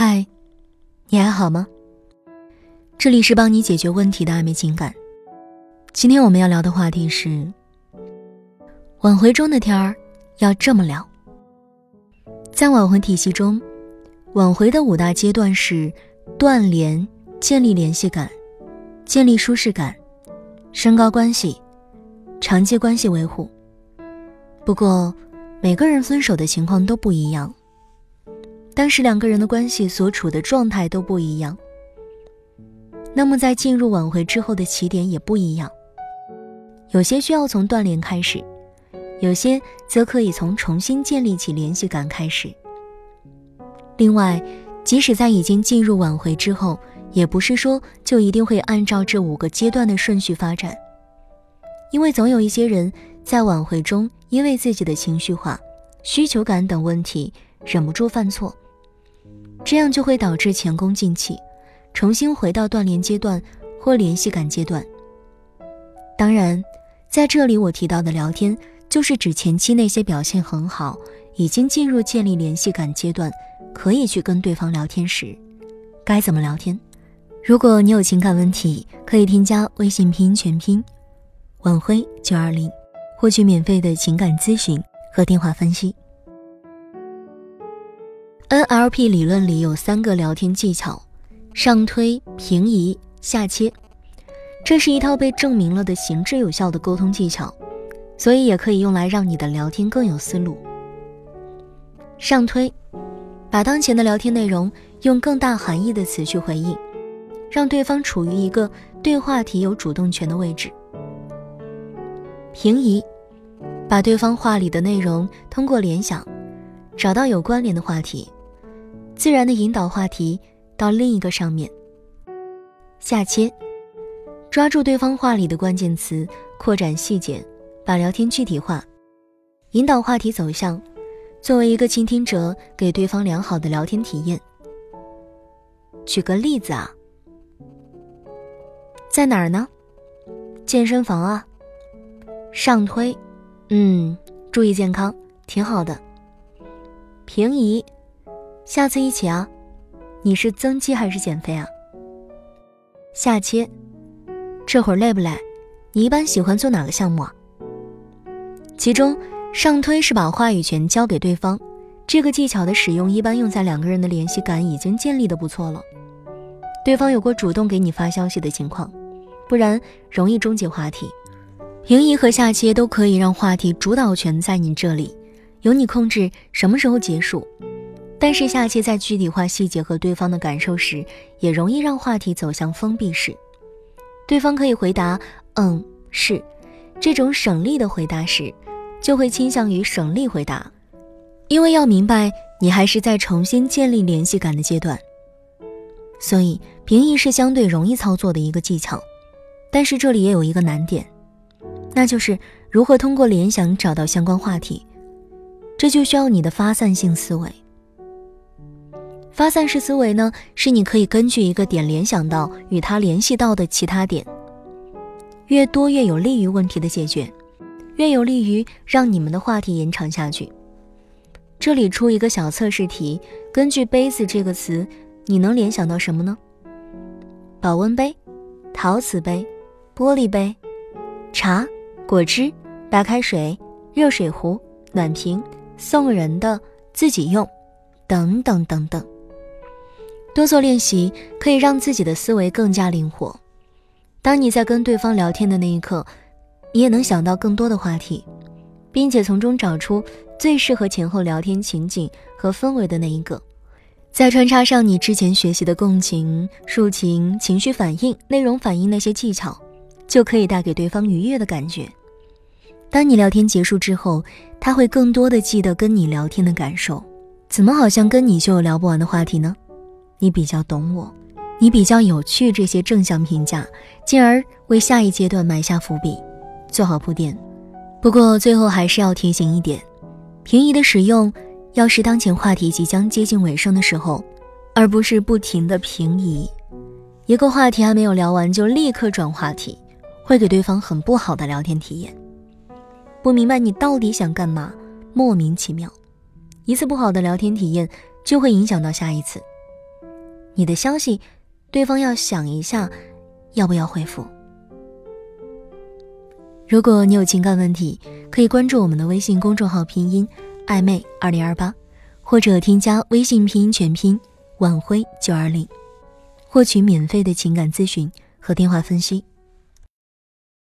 嗨，你还好吗？这里是帮你解决问题的暧昧情感。今天我们要聊的话题是：挽回中的天儿要这么聊。在挽回体系中，挽回的五大阶段是断联、建立联系感、建立舒适感、升高关系、长期关系维护。不过，每个人分手的情况都不一样。当时两个人的关系所处的状态都不一样，那么在进入挽回之后的起点也不一样。有些需要从断联开始，有些则可以从重新建立起联系感开始。另外，即使在已经进入挽回之后，也不是说就一定会按照这五个阶段的顺序发展，因为总有一些人在挽回中因为自己的情绪化、需求感等问题忍不住犯错。这样就会导致前功尽弃，重新回到断联阶段或联系感阶段。当然，在这里我提到的聊天，就是指前期那些表现很好、已经进入建立联系感阶段，可以去跟对方聊天时，该怎么聊天。如果你有情感问题，可以添加微信拼音全拼晚辉九二零，获取免费的情感咨询和电话分析。NLP 理论里有三个聊天技巧：上推、平移、下切。这是一套被证明了的行之有效的沟通技巧，所以也可以用来让你的聊天更有思路。上推，把当前的聊天内容用更大含义的词去回应，让对方处于一个对话题有主动权的位置。平移，把对方话里的内容通过联想，找到有关联的话题。自然的引导话题到另一个上面。下切，抓住对方话里的关键词，扩展细节，把聊天具体化，引导话题走向。作为一个倾听者，给对方良好的聊天体验。举个例子啊，在哪儿呢？健身房啊。上推，嗯，注意健康，挺好的。平移。下次一起啊，你是增肌还是减肥啊？下切，这会儿累不累？你一般喜欢做哪个项目啊？其中上推是把话语权交给对方，这个技巧的使用一般用在两个人的联系感已经建立的不错了，对方有过主动给你发消息的情况，不然容易终结话题。平移和下切都可以让话题主导权在你这里，由你控制什么时候结束。但是下期在具体化细节和对方的感受时，也容易让话题走向封闭式。对方可以回答“嗯，是”，这种省力的回答时，就会倾向于省力回答，因为要明白你还是在重新建立联系感的阶段。所以平移是相对容易操作的一个技巧，但是这里也有一个难点，那就是如何通过联想找到相关话题，这就需要你的发散性思维。发散式思维呢，是你可以根据一个点联想到与它联系到的其他点，越多越有利于问题的解决，越有利于让你们的话题延长下去。这里出一个小测试题，根据“杯子”这个词，你能联想到什么呢？保温杯、陶瓷杯、玻璃杯、茶、果汁、白开水、热水壶、暖瓶、送人的、自己用，等等等等。多做练习，可以让自己的思维更加灵活。当你在跟对方聊天的那一刻，你也能想到更多的话题，并且从中找出最适合前后聊天情景和氛围的那一个，再穿插上你之前学习的共情、抒情、情绪反应、内容反应那些技巧，就可以带给对方愉悦的感觉。当你聊天结束之后，他会更多的记得跟你聊天的感受。怎么好像跟你就有聊不完的话题呢？你比较懂我，你比较有趣，这些正向评价，进而为下一阶段埋下伏笔，做好铺垫。不过最后还是要提醒一点：平移的使用要是当前话题即将接近尾声的时候，而不是不停的平移。一个话题还没有聊完就立刻转话题，会给对方很不好的聊天体验。不明白你到底想干嘛，莫名其妙，一次不好的聊天体验就会影响到下一次。你的消息，对方要想一下要不要回复。如果你有情感问题，可以关注我们的微信公众号拼音暧昧二零二八，或者添加微信拼音全拼晚辉九二零，获取免费的情感咨询和电话分析。